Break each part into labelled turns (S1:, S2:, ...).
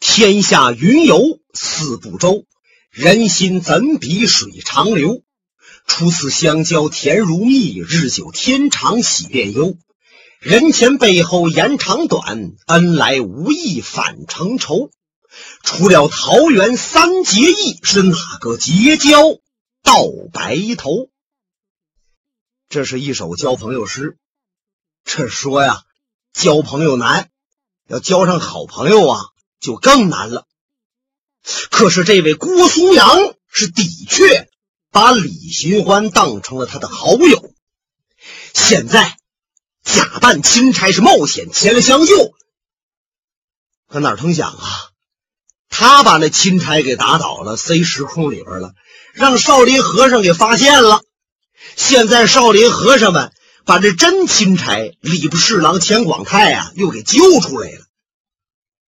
S1: 天下云游四不周，人心怎比水长流？初次相交甜如蜜，日久天长喜变忧。人前背后言长短，恩来无意反成仇。除了桃园三结义，是哪个结交到白头？这是一首交朋友诗。这说呀，交朋友难，要交上好朋友啊，就更难了。可是这位郭苏阳是的确把李寻欢当成了他的好友，现在假扮钦差是冒险前来相救，可哪成想啊，他把那钦差给打倒了，塞时空里边了，让少林和尚给发现了。现在少林和尚们。把这真钦差礼部侍郎钱广泰啊，又给揪出来了。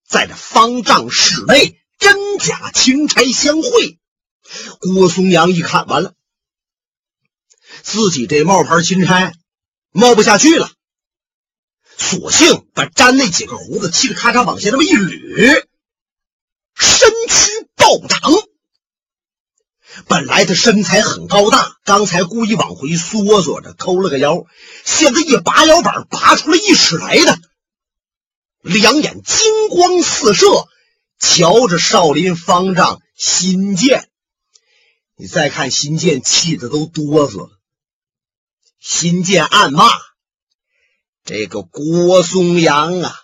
S1: 在这方丈室内，真假钦差相会。郭松阳一看，完了，自己这冒牌钦差冒不下去了，索性把粘那几个胡子，嘁哩咔嚓往下那么一捋，身躯暴涨。本来他身材很高大，刚才故意往回缩缩着，抠了个腰，现在一拔腰板，拔出了一尺来的，两眼金光四射，瞧着少林方丈新建。你再看新建，气得都哆嗦了。新建暗骂：“这个郭松阳啊，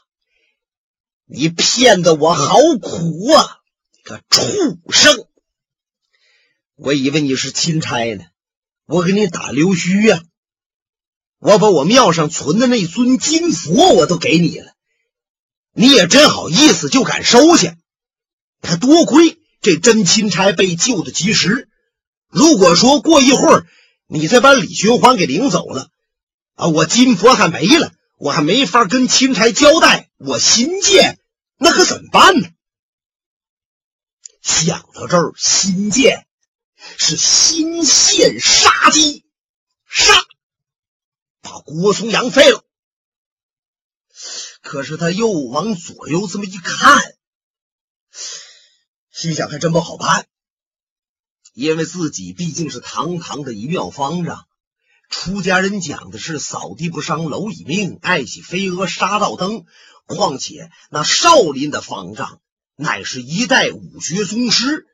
S1: 你骗得我好苦啊，你个畜生！”我以为你是钦差呢，我给你打溜须呀！我把我庙上存的那尊金佛我都给你了，你也真好意思就敢收下？他多亏这真钦差被救的及时，如果说过一会儿你再把李寻欢给领走了，啊，我金佛还没了，我还没法跟钦差交代，我新建那可怎么办呢？想到这儿，新建。是心现杀机，杀，把郭松阳废了。可是他又往左右这么一看，心想还真不好办，因为自己毕竟是堂堂的一庙方丈，出家人讲的是扫地不伤蝼蚁命，爱惜飞蛾杀道灯。况且那少林的方丈乃是一代武学宗师。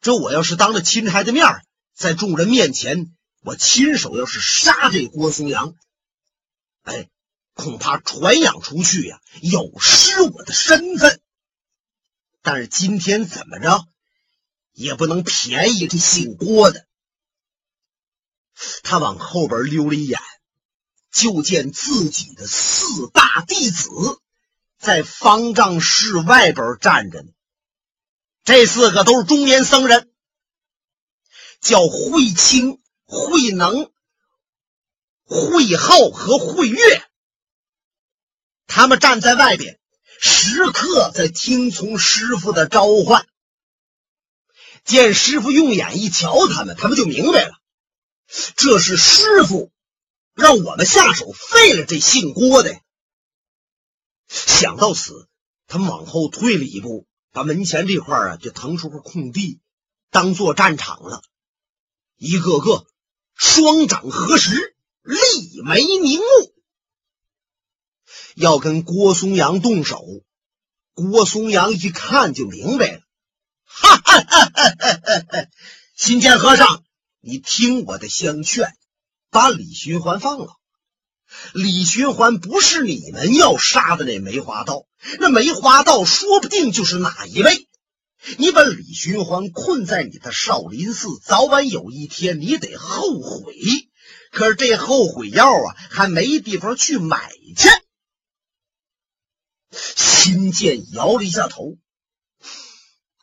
S1: 这我要是当着钦差的面，在众人面前，我亲手要是杀这郭松阳，哎，恐怕传扬出去呀，有失我的身份。但是今天怎么着，也不能便宜这姓郭的。他往后边溜了一眼，就见自己的四大弟子在方丈室外边站着呢。这四个都是中年僧人，叫慧清、慧能、慧浩和慧月。他们站在外边，时刻在听从师傅的召唤。见师傅用眼一瞧他们，他们就明白了，这是师傅让我们下手废了这姓郭的。想到此，他们往后退了一步。把门前这块啊，就腾出个空地，当做战场了。一个个双掌合十，立眉凝目，要跟郭松阳动手。郭松阳一看就明白了，哈哈哈哈哈哈！新建和尚，你听我的相劝，把李寻欢放了。李寻欢不是你们要杀的那梅花道，那梅花道说不定就是哪一位。你把李寻欢困在你的少林寺，早晚有一天你得后悔。可是这后悔药啊，还没地方去买去。新建摇了一下头，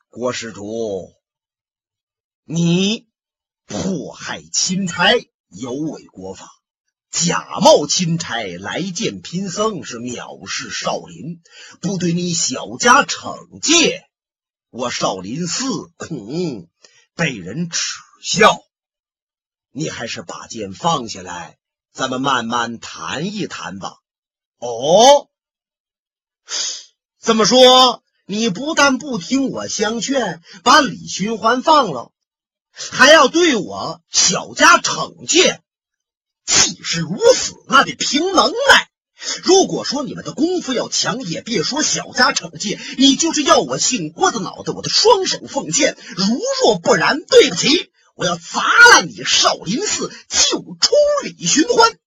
S1: 郭施主，你迫害钦差，有违国法。假冒钦差来见贫僧，是藐视少林，不对你小家惩戒，我少林寺恐被人耻笑。你还是把剑放下来，咱们慢慢谈一谈吧。哦，这么说你不但不听我相劝，把李寻欢放了，还要对我小家惩戒。既是如此，那得凭能耐。如果说你们的功夫要强，也别说小家惩戒，你就是要我姓郭的脑袋，我的双手奉献。如若不然，对不起，我要砸烂你少林寺，救出李寻欢。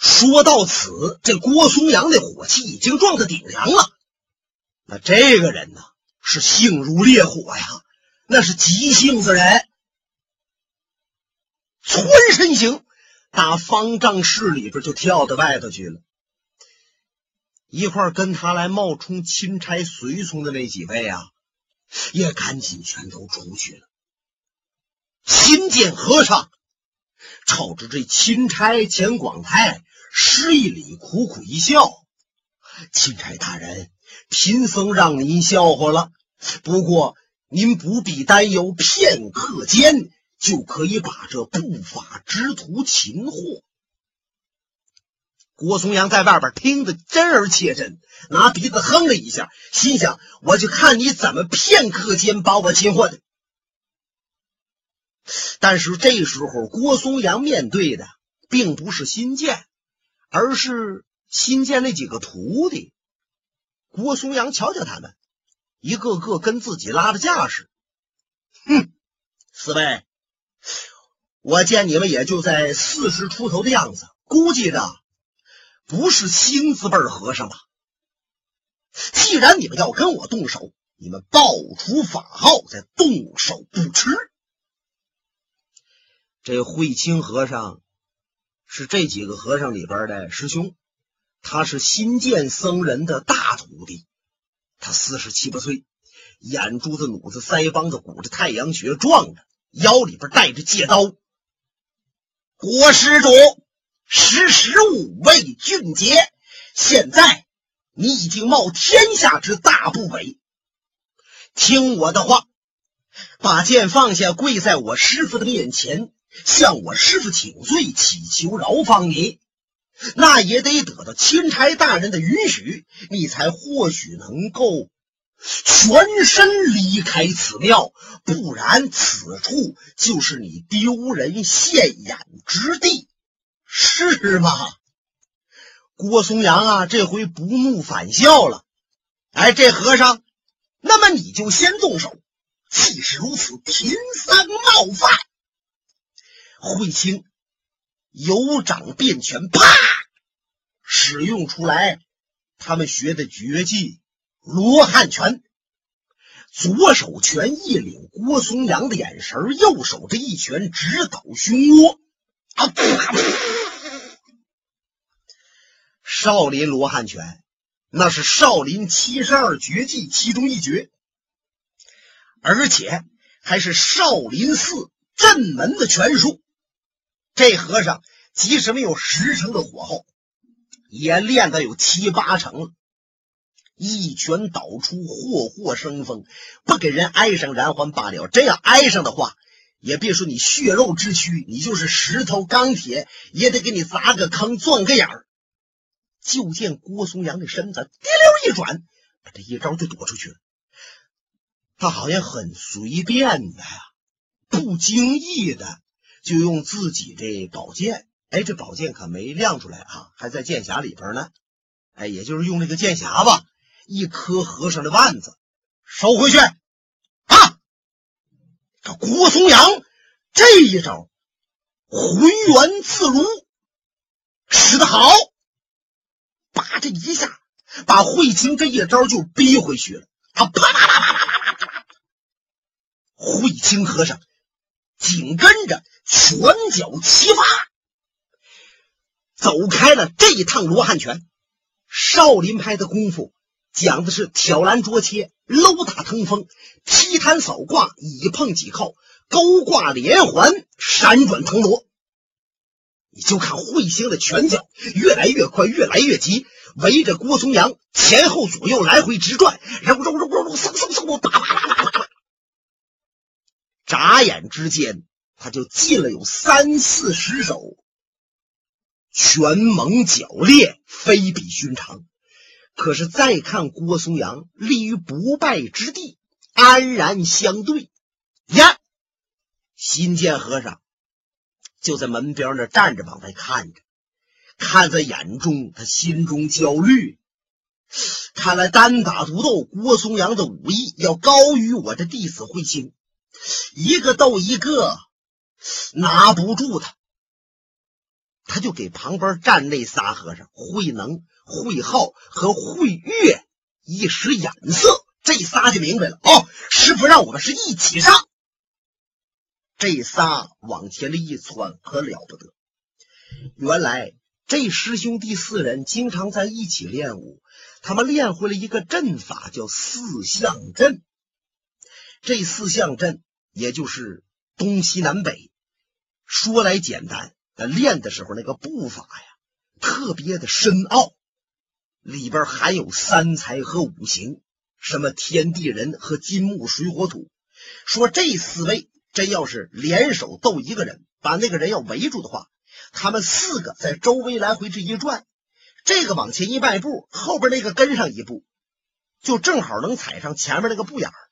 S1: 说到此，这郭松阳的火气已经撞到顶梁了。那这个人呢，是性如烈火呀，那是急性子人。窜身行，打方丈室里边就跳到外头去了。一块跟他来冒充钦差随从的那几位啊，也赶紧全都出去了。新见和尚瞅着这钦差钱广泰，施一礼，苦苦一笑：“钦差大人，贫僧让您笑话了。不过您不必担忧，片刻间。”就可以把这不法之徒擒获。郭松阳在外边听得真而切真，拿鼻子哼了一下，心想：“我就看你怎么片刻间把我擒获的。”但是这时候，郭松阳面对的并不是新建，而是新建那几个徒弟。郭松阳瞧瞧他们，一个个跟自己拉着架势。哼，四位。我见你们也就在四十出头的样子，估计着不是新字辈和尚吧？既然你们要跟我动手，你们报出法号，再动手不迟。这慧清和尚是这几个和尚里边的师兄，他是新建僧人的大徒弟，他四十七八岁，眼珠子、努子、腮帮子鼓着太阳穴，壮着。腰里边带着戒刀，国施主，识时务为俊杰。现在你已经冒天下之大不韪，听我的话，把剑放下，跪在我师傅的面前，向我师傅请罪，祈求饶放你。那也得得到钦差大人的允许，你才或许能够。全身离开此庙，不然此处就是你丢人现眼之地，是吗？郭松阳啊，这回不怒反笑了。哎，这和尚，那么你就先动手。既是如此，贫僧冒犯。慧清有掌变拳，啪，使用出来他们学的绝技。罗汉拳，左手拳一领郭松阳的眼神，右手这一拳直捣胸窝。啊！少林罗汉拳，那是少林七十二绝技其中一绝，而且还是少林寺镇门的拳术。这和尚即使没有十成的火候，也练得有七八成了。一拳倒出，霍霍生风，不给人挨上燃还罢了。真要挨上的话，也别说你血肉之躯，你就是石头钢铁，也得给你砸个坑，钻个眼儿。就见郭松阳的身子滴溜一转，把这一招就躲出去了。他好像很随便的呀，不经意的就用自己这宝剑，哎，这宝剑可没亮出来啊，还在剑匣里边呢。哎，也就是用这个剑匣吧，一颗和尚的腕子收回去啊。这郭松阳这一招浑圆自如，使得好，把这一下把慧清这一招就逼回去了。他啪啪啪啪啪啪啪啪，慧清和尚紧跟着拳脚齐发，走开了这一趟罗汉拳。少林派的功夫。讲的是挑篮捉切、搂打腾风、劈坛扫挂、以碰几靠、勾挂连环、闪转腾挪。你就看彗星的拳脚越来越快，越来越急，围着郭松阳前后左右来回直转，然后揉揉揉揉，嗖嗖嗖，叭叭叭叭叭。眨眼之间，他就进了有三四十手，拳猛脚烈，非比寻常。可是再看郭松阳立于不败之地，安然相对。呀，新建和尚就在门边那站着，往外看着，看在眼中，他心中焦虑。看来单打独斗，郭松阳的武艺要高于我这弟子慧清，一个斗一个，拿不住他。他就给旁边站那仨和尚慧能、慧浩和慧月一使眼色，这仨就明白了。哦，师傅让我们是一起上。这仨往前了一窜，可了不得。原来这师兄弟四人经常在一起练武，他们练会了一个阵法，叫四象阵。这四象阵也就是东西南北，说来简单。但练的时候，那个步法呀，特别的深奥，里边含有三才和五行，什么天地人和金木水火土。说这四位真要是联手斗一个人，把那个人要围住的话，他们四个在周围来回这一转，这个往前一迈步，后边那个跟上一步，就正好能踩上前面那个步眼儿。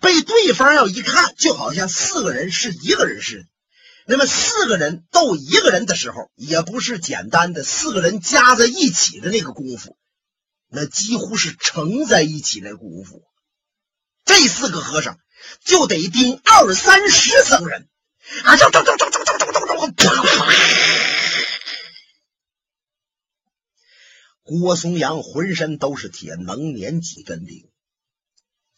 S1: 被对方要一看，就好像四个人是一个人似的。那么四个人斗一个人的时候，也不是简单的四个人加在一起的那个功夫，那几乎是乘在一起那功夫。这四个和尚就得盯二三十僧人啊！走走走走走走走走走！啪啪！郭松阳浑身都是铁，能年几根钉，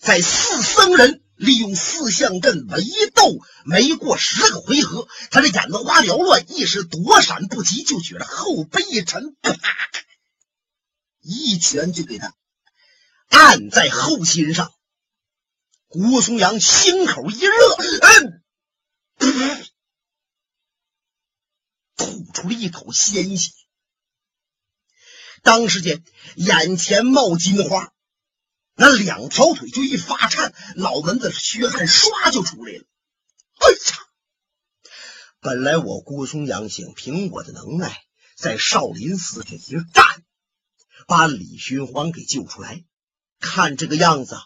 S1: 在四僧人。利用四象阵围斗，没过十个回合，他这眼子花缭乱，一时躲闪不及，就觉得后背一沉，啪，一拳就给他按在后心上。郭松阳心口一热，嗯，吐出了一口鲜血，当时间眼前冒金花。那两条腿就一发颤，脑门子血汗唰就出来了。哎呀！本来我郭松阳想凭我的能耐，在少林寺这一战，把李寻欢给救出来。看这个样子，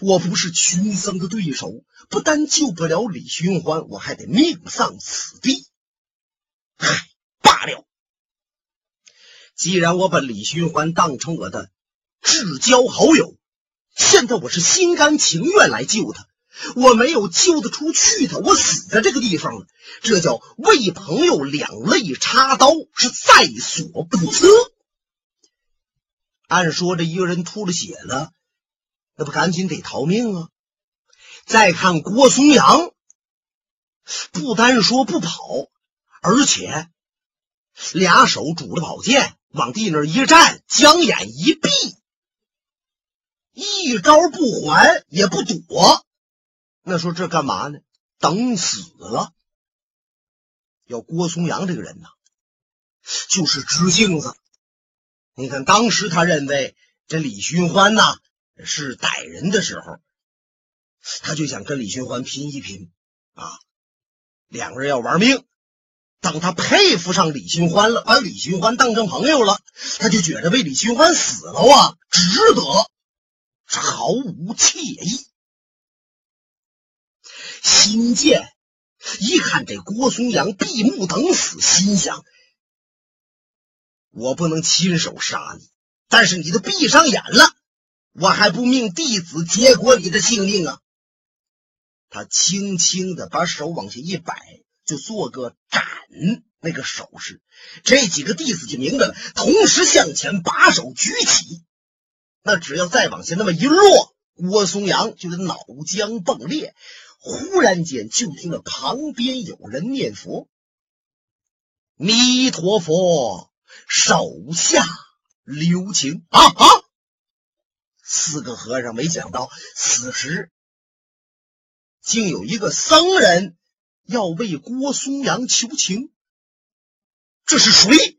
S1: 我不是群僧的对手，不但救不了李寻欢，我还得命丧此地。唉，罢了。既然我把李寻欢当成我的。至交好友，现在我是心甘情愿来救他。我没有救得出去他，我死在这个地方了。这叫为朋友两肋插刀，是在所不辞。按说这一个人吐了血了，那不赶紧得逃命啊？再看郭松阳，不单说不跑，而且俩手拄着宝剑往地那一站，将眼一闭。一招不还也不躲，那说这干嘛呢？等死了。要郭松阳这个人呐，就是直性子。你看当时他认为这李寻欢呐是歹人的时候，他就想跟李寻欢拼一拼啊，两个人要玩命。等他佩服上李寻欢了，把李寻欢当成朋友了，他就觉得为李寻欢死了啊，值得。毫无惬意。新建一看这郭松阳闭目等死，心想：我不能亲手杀你，但是你都闭上眼了，我还不命弟子结果你的性命啊！他轻轻的把手往下一摆，就做个斩那个手势。这几个弟子就明白了，同时向前把手举起。那只要再往下那么一落，郭松阳就得脑浆迸裂。忽然间，就听到旁边有人念佛：“弥陀佛，手下留情啊啊！”四个和尚没想到，此时竟有一个僧人要为郭松阳求情。这是谁？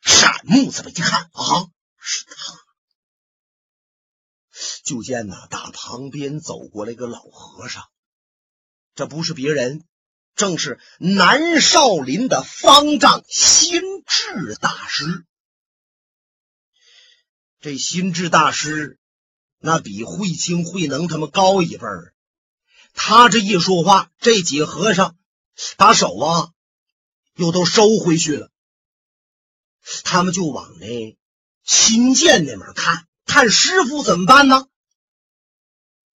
S1: 闪目这么一看啊，是他。就见呐，打旁边走过来个老和尚，这不是别人，正是南少林的方丈心智大师。这心智大师那比慧清、慧能他们高一辈儿。他这一说话，这几个和尚把手啊又都收回去了。他们就往那新建那边看，看师傅怎么办呢？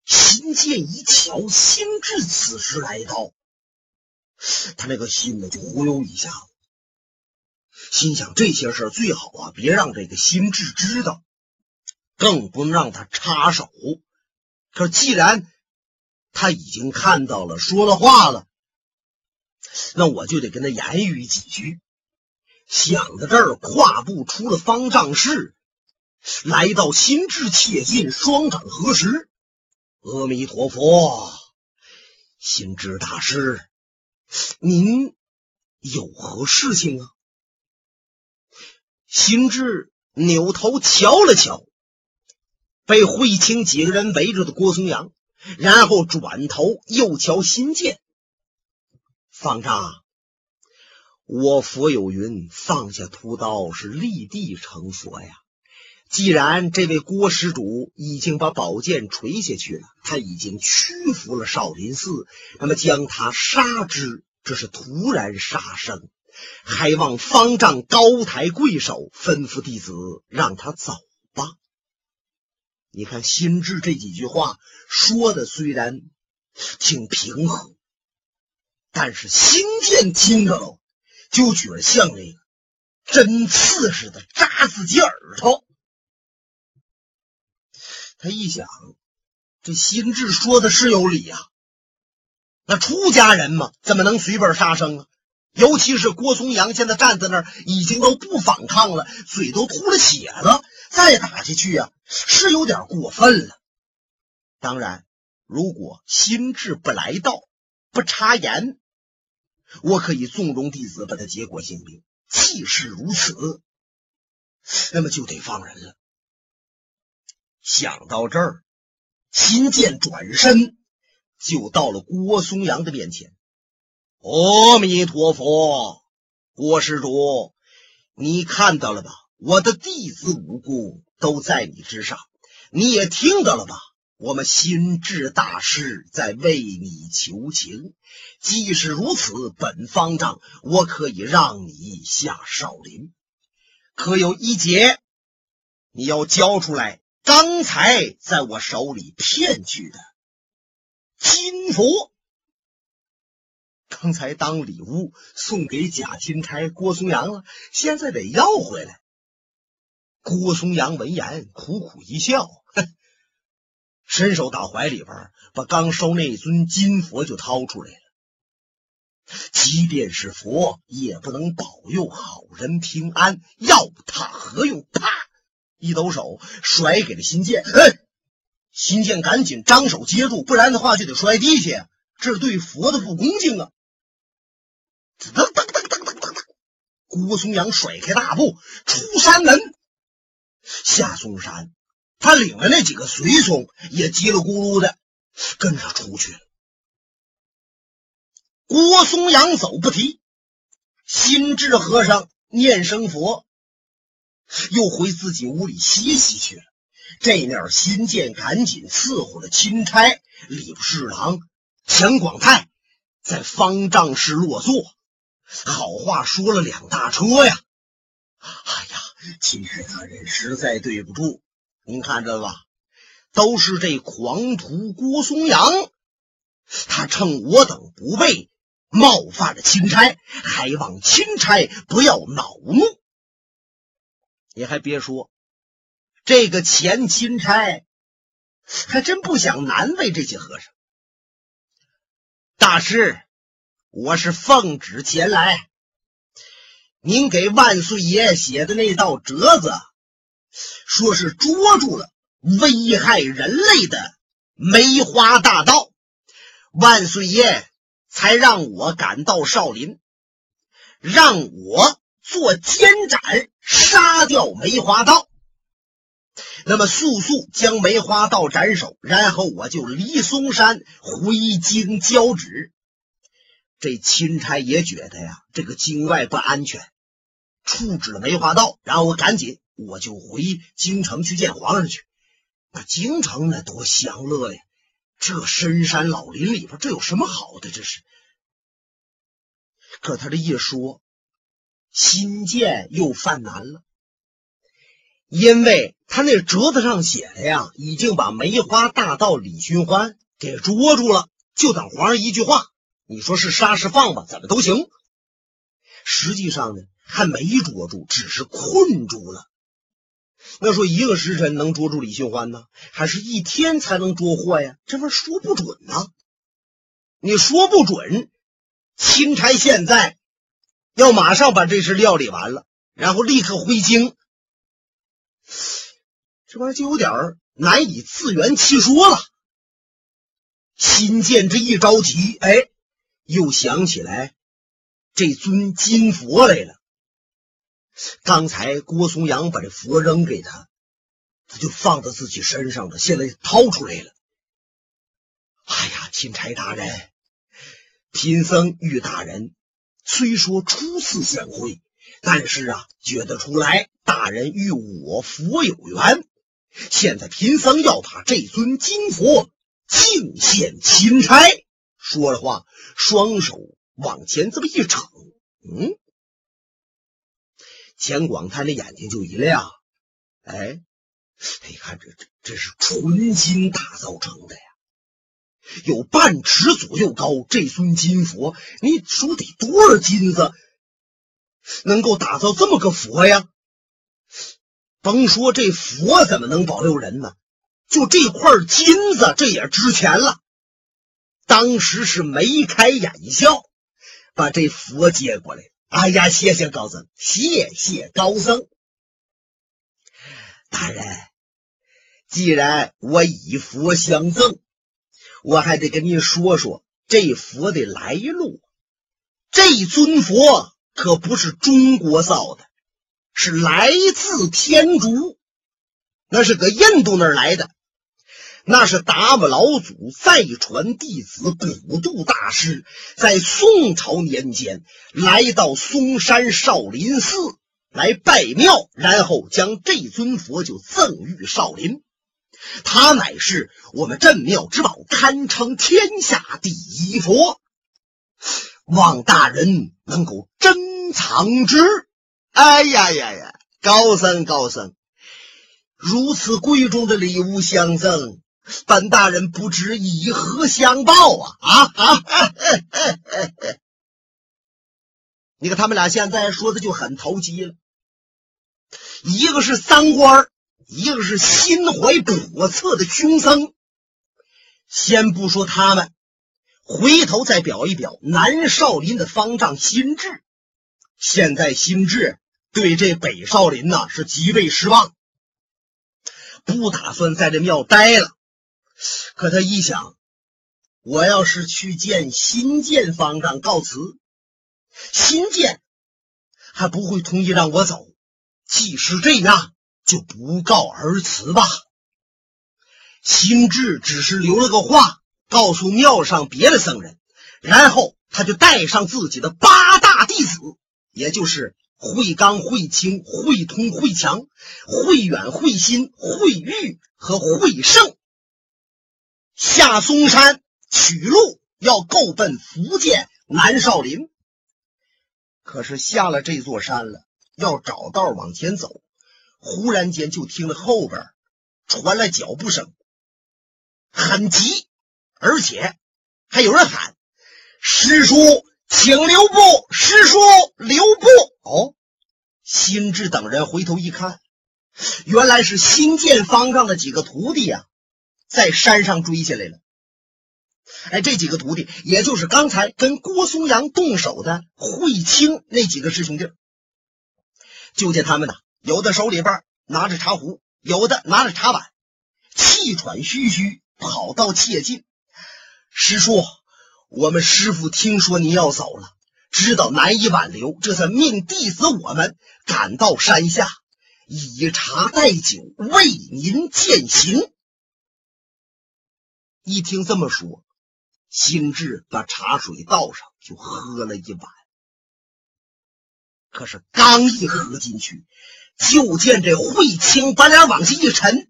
S1: 新建一瞧，心智此时来到，他那个心呢就忽悠一下子，心想这些事最好啊，别让这个心智知道，更不能让他插手。可既然他已经看到了，说了话了，那我就得跟他言语几句。想到这儿，跨步出了方丈室，来到心智切近，双掌合十。阿弥陀佛，心智大师，您有何事情啊？心智扭头瞧了瞧，被慧清几个人围着的郭松阳，然后转头又瞧新建方丈。我佛有云：放下屠刀，是立地成佛呀。既然这位郭施主已经把宝剑垂下去了，他已经屈服了少林寺，那么将他杀之，这是突然杀生，还望方丈高抬贵手，吩咐弟子让他走吧。你看心智这几句话说的虽然挺平和，但是心剑听着了，就觉得像那个针刺似的扎自己耳朵。他一想，这心智说的是有理呀。那出家人嘛，怎么能随便杀生啊？尤其是郭松阳现在站在那儿，已经都不反抗了，嘴都吐了血了，再打下去呀，是有点过分了。当然，如果心智不来道，不插言，我可以纵容弟子把他结果性命。既是如此，那么就得放人了。想到这儿，秦建转身就到了郭松阳的面前。阿弥陀佛，郭施主，你看到了吧？我的弟子武功都在你之上，你也听到了吧？我们心智大师在为你求情。既是如此，本方丈我可以让你下少林，可有一节你要交出来。刚才在我手里骗去的金佛，刚才当礼物送给贾钦差郭松阳了，现在得要回来。郭松阳闻言苦苦一笑，伸手到怀里边，把刚收那尊金佛就掏出来了。即便是佛，也不能保佑好人平安，要他何用？啪！一抖手，甩给了新建。哎，新建赶紧张手接住，不然的话就得摔地下，这是对佛的不恭敬啊！噔噔噔噔噔噔噔，郭松阳甩开大步出山门，下嵩山。他领了那几个随从，也叽里咕噜的跟着出去了。郭松阳走不提，心智和尚念声佛。又回自己屋里歇息去了。这面新建赶紧伺候了钦差礼部侍郎钱广泰，在方丈室落座，好话说了两大车呀。哎呀，钦差大人实在对不住，您看着吧，都是这狂徒郭松阳，他趁我等不备，冒犯了钦差，还望钦差不要恼怒。你还别说，这个前钦差还真不想难为这些和尚。大师，我是奉旨前来，您给万岁爷写的那道折子，说是捉住了危害人类的梅花大盗，万岁爷才让我赶到少林，让我。做监斩，杀掉梅花道。那么速速将梅花道斩首，然后我就离嵩山回京交旨。这钦差也觉得呀，这个京外不安全，处置了梅花道，然后我赶紧我就回京城去见皇上去。那京城那多享乐呀！这深山老林里边，这有什么好的？这是。可他这一说，新建又犯难了，因为他那折子上写的呀，已经把梅花大盗李寻欢给捉住了，就等皇上一句话。你说是杀是放吧，怎么都行。实际上呢，还没捉住，只是困住了。那说一个时辰能捉住李寻欢呢，还是一天才能捉获呀？这玩意说不准呢。你说不准，钦差现在要马上把这事料理完了，然后立刻回京，这玩意儿就有点难以自圆其说了。新建这一着急，哎，又想起来这尊金佛来了。刚才郭松阳把这佛扔给他，他就放在自己身上了。现在掏出来了。哎呀，钦差大人，贫僧玉大人虽说初次相会，但是啊，觉得出来大人与我佛有缘。现在贫僧要把这尊金佛敬献钦差。说着话，双手往前这么一扯，嗯。钱广泰的眼睛就一亮，哎，你看这这这是纯金打造成的呀，有半尺左右高。这尊金佛，你说得多少金子能够打造这么个佛呀？甭说这佛怎么能保佑人呢，就这块金子，这也值钱了。当时是眉开眼笑，把这佛接过来。哎呀，谢谢高僧，谢谢高僧。大人，既然我以佛相赠，我还得跟您说说这佛的来路。这尊佛可不是中国造的，是来自天竺，那是搁印度那儿来的。那是达摩老祖再传弟子古渡大师，在宋朝年间来到嵩山少林寺来拜庙，然后将这尊佛就赠予少林。他乃是我们镇庙之宝，堪称天下第一佛。望大人能够珍藏之。哎呀呀呀！高僧高僧，如此贵重的礼物相赠。本大人不知以何相报啊！啊啊！你看他们俩现在说的就很投机了，一个是三官，一个是心怀叵测的凶僧。先不说他们，回头再表一表南少林的方丈心智。现在心智对这北少林呐是极为失望，不打算在这庙待了。可他一想，我要是去见新建方丈告辞，新建还不会同意让我走。即使这样，就不告而辞吧。心智只是留了个话，告诉庙上别的僧人，然后他就带上自己的八大弟子，也就是慧刚、慧清、慧通、慧强、慧远、慧心、慧玉和慧胜。下嵩山取路，要够奔福建南少林。可是下了这座山了，要找道往前走，忽然间就听了后边传来脚步声，很急，而且还有人喊：“师叔，请留步！师叔，留步！”哦，心智等人回头一看，原来是新建方丈的几个徒弟呀。在山上追下来了，哎，这几个徒弟，也就是刚才跟郭松阳动手的慧清那几个师兄弟，就见他们呐，有的手里边拿着茶壶，有的拿着茶碗，气喘吁吁跑到切近。师叔，我们师傅听说您要走了，知道难以挽留，这才命弟子我们赶到山下，以茶代酒，为您饯行。一听这么说，心智把茶水倒上，就喝了一碗。可是刚一喝进去，就见这慧清把脸往下一沉：“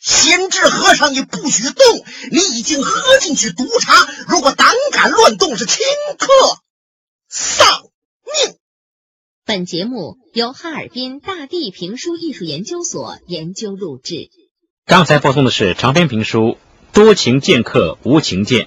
S1: 贤智和尚，你不许动！你已经喝进去毒茶，如果胆敢乱动，是顷刻丧命。”
S2: 本节目由哈尔滨大地评书艺术研究所研究录制。
S3: 刚才播送的是长篇评书《多情剑客无情剑》。